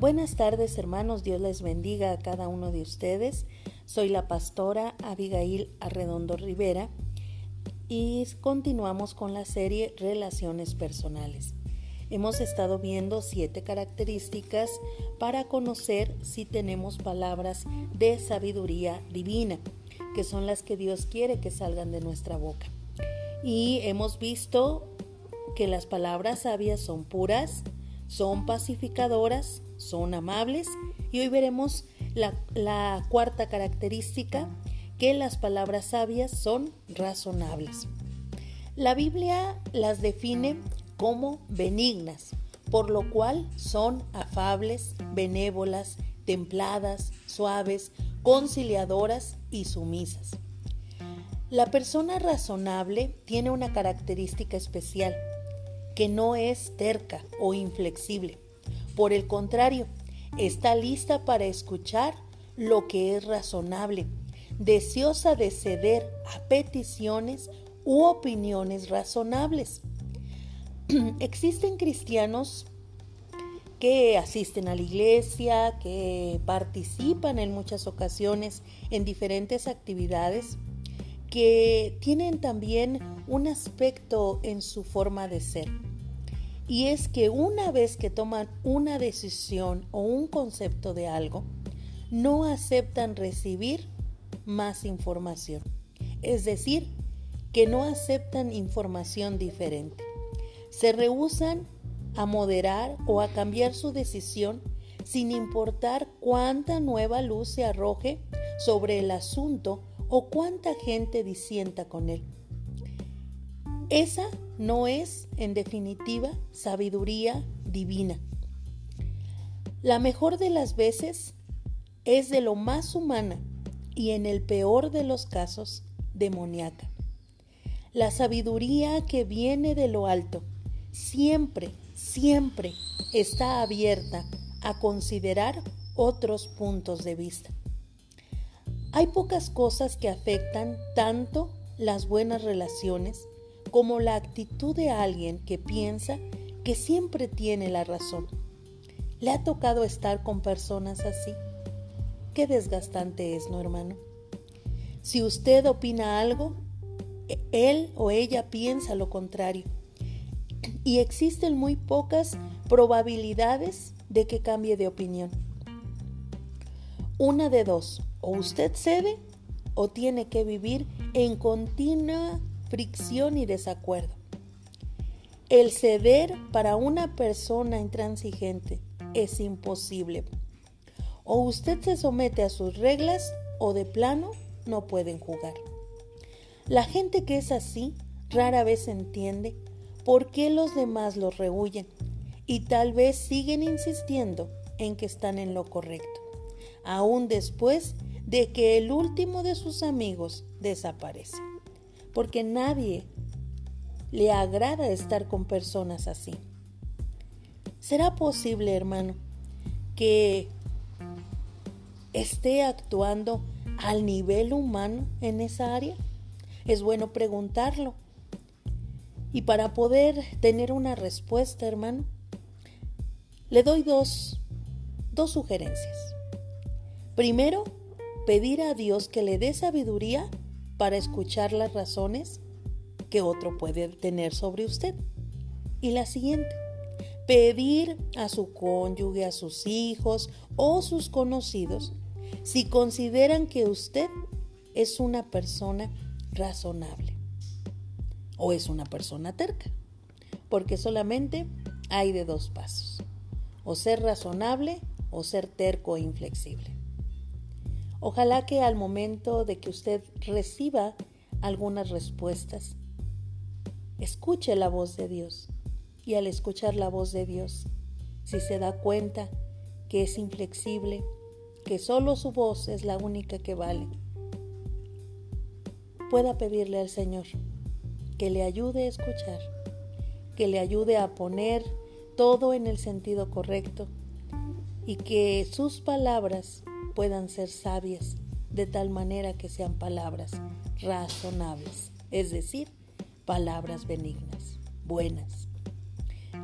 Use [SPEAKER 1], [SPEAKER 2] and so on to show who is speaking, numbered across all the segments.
[SPEAKER 1] Buenas tardes hermanos, Dios les bendiga a cada uno de ustedes. Soy la pastora Abigail Arredondo Rivera y continuamos con la serie Relaciones Personales. Hemos estado viendo siete características para conocer si tenemos palabras de sabiduría divina, que son las que Dios quiere que salgan de nuestra boca. Y hemos visto que las palabras sabias son puras, son pacificadoras, son amables y hoy veremos la, cuarta característica, que las palabras sabias son razonables. La Biblia las define como benignas, por lo cual son afables, benévolas, templadas, suaves, conciliadoras y sumisas. La persona razonable tiene una característica especial, que no es terca o inflexible. Por el contrario, está lista para escuchar lo que es razonable, deseosa de ceder a peticiones u opiniones razonables. Existen cristianos que asisten a la iglesia, que participan en muchas ocasiones en diferentes actividades, que tienen también un aspecto en su forma de ser y es que una vez que toman una decisión o un concepto de algo, no aceptan recibir más información. Es decir, que no aceptan información diferente. Se rehusan a moderar o a cambiar su decisión sin importar cuánta nueva luz se arroje sobre el asunto o cuánta gente disienta con él. Esa no es, en definitiva, sabiduría divina. La mejor de las veces es de lo más humana y en el peor de los casos demoníaca. La sabiduría que viene de lo alto siempre, siempre está abierta a considerar otros puntos de vista. Hay pocas cosas que afectan tanto las buenas relaciones como la actitud de alguien que piensa que siempre tiene la razón. ¿Le ha tocado estar con personas así? Qué desgastante es, ¿no, hermano? Si usted opina algo, él o ella piensa lo contrario. Y existen muy pocas probabilidades de que cambie de opinión. Una de dos, o usted cede o tiene que vivir en continua fricción y desacuerdo. El ceder para una persona intransigente es imposible. O usted se somete a sus reglas o de plano no pueden jugar. La gente que es así rara vez entiende por qué los demás los rehuyen y tal vez siguen insistiendo en que están en lo correcto, aún después de que el último de sus amigos desaparece porque nadie le agrada estar con personas así. ¿Será posible, hermano, que esté actuando al nivel humano en esa área? Es bueno preguntarlo. Y para poder tener una respuesta, hermano, le doy dos, dos sugerencias. Primero, pedir a Dios que le dé sabiduría para escuchar las razones que otro puede tener sobre usted. Y la siguiente, pedir a su cónyuge, a sus hijos o sus conocidos si consideran que usted es una persona razonable o es una persona terca, porque solamente hay de dos pasos, o ser razonable o ser terco e inflexible. Ojalá que al momento de que usted reciba algunas respuestas, escuche la voz de Dios. Y al escuchar la voz de Dios, si se da cuenta que es inflexible, que solo su voz es la única que vale, pueda pedirle al Señor que le ayude a escuchar, que le ayude a poner todo en el sentido correcto y que sus palabras puedan ser sabias, de tal manera que sean palabras razonables, es decir, palabras benignas, buenas.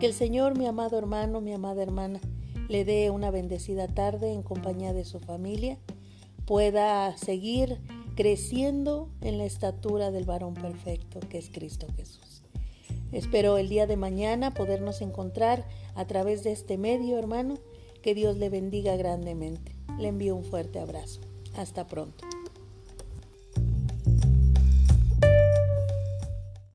[SPEAKER 1] Que el Señor, mi amado hermano, mi amada hermana, le dé una bendecida tarde en compañía de su familia, pueda seguir creciendo en la estatura del varón perfecto que es Cristo Jesús. Espero el día de mañana podernos encontrar a través de este medio, hermano. Que Dios le bendiga grandemente. Le envío un fuerte abrazo. Hasta pronto.